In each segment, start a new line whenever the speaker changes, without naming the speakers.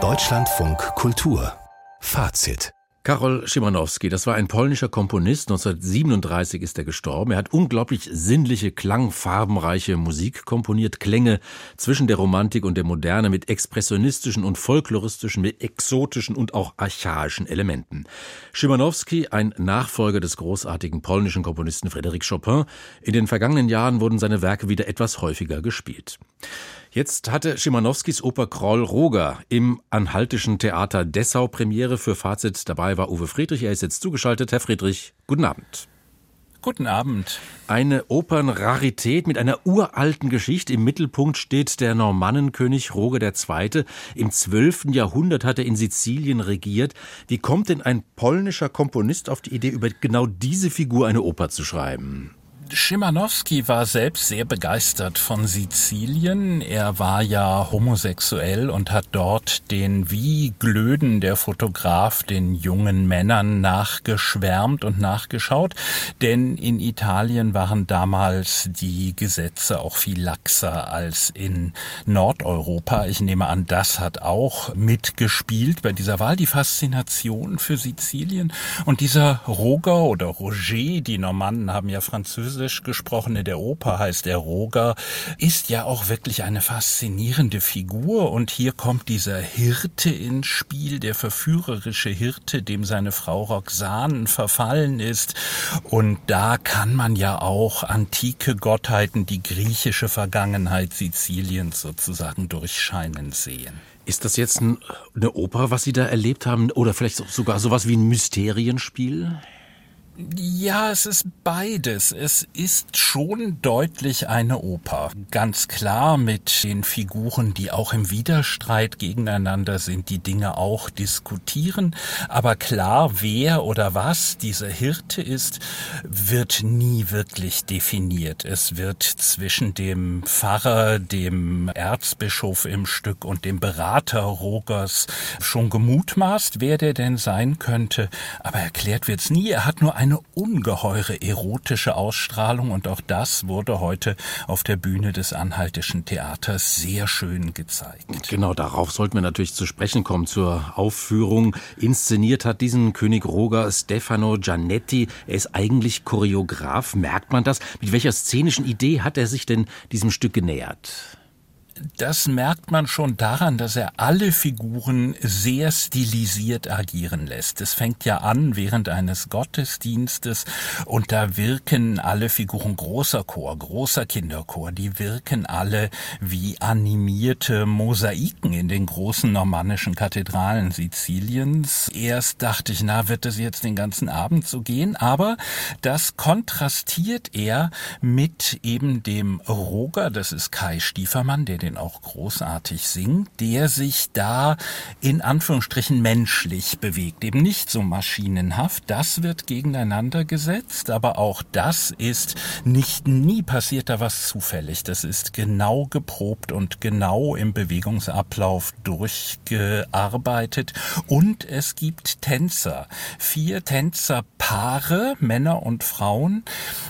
Deutschlandfunk Kultur Fazit
Karol Szymanowski, das war ein polnischer Komponist. 1937 ist er gestorben. Er hat unglaublich sinnliche, klangfarbenreiche Musik komponiert. Klänge zwischen der Romantik und der Moderne mit expressionistischen und folkloristischen, mit exotischen und auch archaischen Elementen. Szymanowski, ein Nachfolger des großartigen polnischen Komponisten Frédéric Chopin. In den vergangenen Jahren wurden seine Werke wieder etwas häufiger gespielt. Jetzt hatte Schimanowskis Oper Kroll Roger im Anhaltischen Theater Dessau Premiere für Fazit. Dabei war Uwe Friedrich. Er ist jetzt zugeschaltet. Herr Friedrich, guten Abend.
Guten Abend.
Eine Opernrarität mit einer uralten Geschichte. Im Mittelpunkt steht der Normannenkönig Roger II. Im 12. Jahrhundert hat er in Sizilien regiert. Wie kommt denn ein polnischer Komponist auf die Idee, über genau diese Figur eine Oper zu schreiben?
Schimanowski war selbst sehr begeistert von Sizilien. Er war ja homosexuell und hat dort den wie Glöden der Fotograf den jungen Männern nachgeschwärmt und nachgeschaut. Denn in Italien waren damals die Gesetze auch viel laxer als in Nordeuropa. Ich nehme an, das hat auch mitgespielt bei dieser Wahl, die Faszination für Sizilien. Und dieser Roger oder Roger, die Normannen haben ja Französisch Französisch gesprochen, in der Oper heißt er Roger, ist ja auch wirklich eine faszinierende Figur. Und hier kommt dieser Hirte ins Spiel, der verführerische Hirte, dem seine Frau Roxane verfallen ist. Und da kann man ja auch antike Gottheiten, die griechische Vergangenheit Siziliens sozusagen durchscheinen sehen.
Ist das jetzt eine Oper, was Sie da erlebt haben? Oder vielleicht sogar sowas wie ein Mysterienspiel?
Ja, es ist beides. Es ist schon deutlich eine Oper. Ganz klar mit den Figuren, die auch im Widerstreit gegeneinander sind, die Dinge auch diskutieren. Aber klar, wer oder was dieser Hirte ist, wird nie wirklich definiert. Es wird zwischen dem Pfarrer, dem Erzbischof im Stück und dem Berater Rogers schon gemutmaßt, wer der denn sein könnte. Aber erklärt wird's nie. Er hat nur ein eine ungeheure erotische Ausstrahlung und auch das wurde heute auf der Bühne des Anhaltischen Theaters sehr schön gezeigt.
Genau, darauf sollten wir natürlich zu sprechen kommen zur Aufführung. Inszeniert hat diesen König Roger Stefano Giannetti. Er ist eigentlich Choreograf. Merkt man das? Mit welcher szenischen Idee hat er sich denn diesem Stück genähert?
Das merkt man schon daran, dass er alle Figuren sehr stilisiert agieren lässt. Es fängt ja an während eines Gottesdienstes und da wirken alle Figuren großer Chor, großer Kinderchor, die wirken alle wie animierte Mosaiken in den großen normannischen Kathedralen Siziliens. Erst dachte ich, na, wird es jetzt den ganzen Abend so gehen, aber das kontrastiert er mit eben dem Roger, das ist Kai Stiefermann, der den den auch großartig singt, der sich da in Anführungsstrichen menschlich bewegt, eben nicht so maschinenhaft. Das wird gegeneinander gesetzt, aber auch das ist nicht nie passiert da was zufällig. Das ist genau geprobt und genau im Bewegungsablauf durchgearbeitet und es gibt Tänzer, vier Tänzerpaare, Männer und Frauen,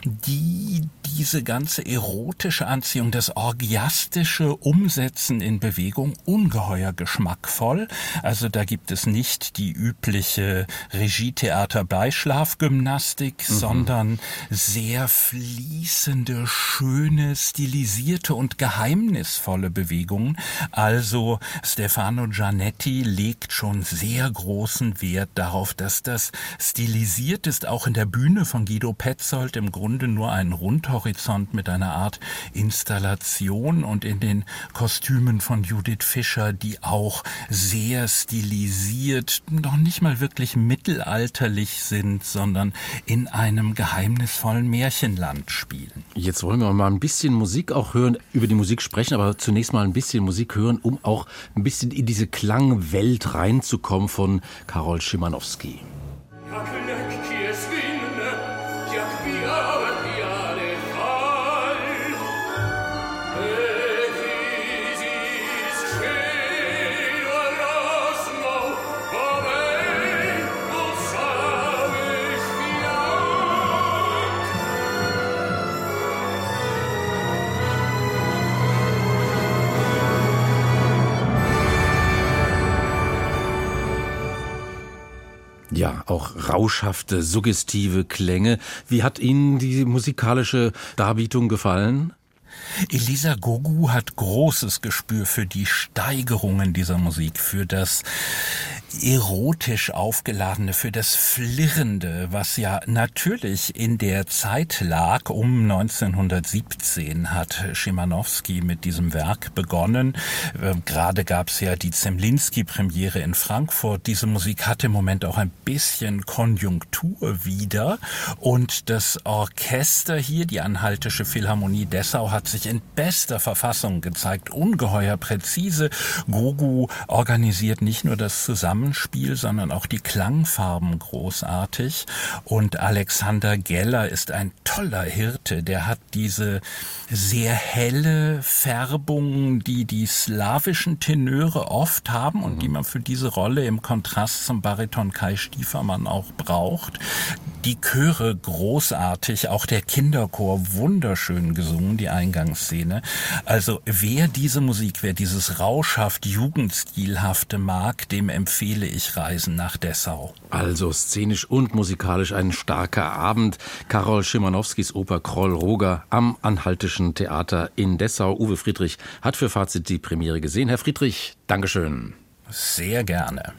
die diese ganze erotische Anziehung, das orgiastische Umsetzen in Bewegung ungeheuer geschmackvoll. Also da gibt es nicht die übliche Regietheater-Beischlafgymnastik, mhm. sondern sehr fließende, schöne, stilisierte und geheimnisvolle Bewegungen. Also Stefano Giannetti legt schon sehr großen Wert darauf, dass das stilisiert ist, auch in der Bühne von Guido Petzold im Grunde nur ein Rundhorizont mit einer Art Installation und in den Kostümen von Judith Fischer, die auch sehr stilisiert, noch nicht mal wirklich mittelalterlich sind, sondern in einem geheimnisvollen Märchenland spielen.
Jetzt wollen wir mal ein bisschen Musik auch hören, über die Musik sprechen, aber zunächst mal ein bisschen Musik hören, um auch ein bisschen in diese Klangwelt reinzukommen von Karol Schimanowski. Auch rauschhafte, suggestive Klänge. Wie hat Ihnen die musikalische Darbietung gefallen?
Elisa Gogu hat großes Gespür für die Steigerungen dieser Musik, für das erotisch aufgeladene, für das Flirrende, was ja natürlich in der Zeit lag. Um 1917 hat Schimanowski mit diesem Werk begonnen. Äh, gerade gab es ja die Zemlinski-Premiere in Frankfurt. Diese Musik hat im Moment auch ein bisschen Konjunktur wieder. Und das Orchester hier, die Anhaltische Philharmonie Dessau, hat sich in bester Verfassung gezeigt. Ungeheuer präzise. Gogu organisiert nicht nur das Zusammenspiel, Zusammenspiel, sondern auch die Klangfarben großartig. Und Alexander Geller ist ein toller Hirte. Der hat diese sehr helle Färbung, die die slawischen Tenöre oft haben und die man für diese Rolle im Kontrast zum Bariton Kai Stiefermann auch braucht. Die Chöre großartig, auch der Kinderchor wunderschön gesungen, die Eingangsszene. Also wer diese Musik, wer dieses rauschhaft jugendstilhafte mag, dem empfehle empfehle ich Reisen nach Dessau.
Also szenisch und musikalisch ein starker Abend. Karol Schimanowskis Oper Kroll Roger am Anhaltischen Theater in Dessau. Uwe Friedrich hat für Fazit die Premiere gesehen. Herr Friedrich, Dankeschön.
Sehr gerne.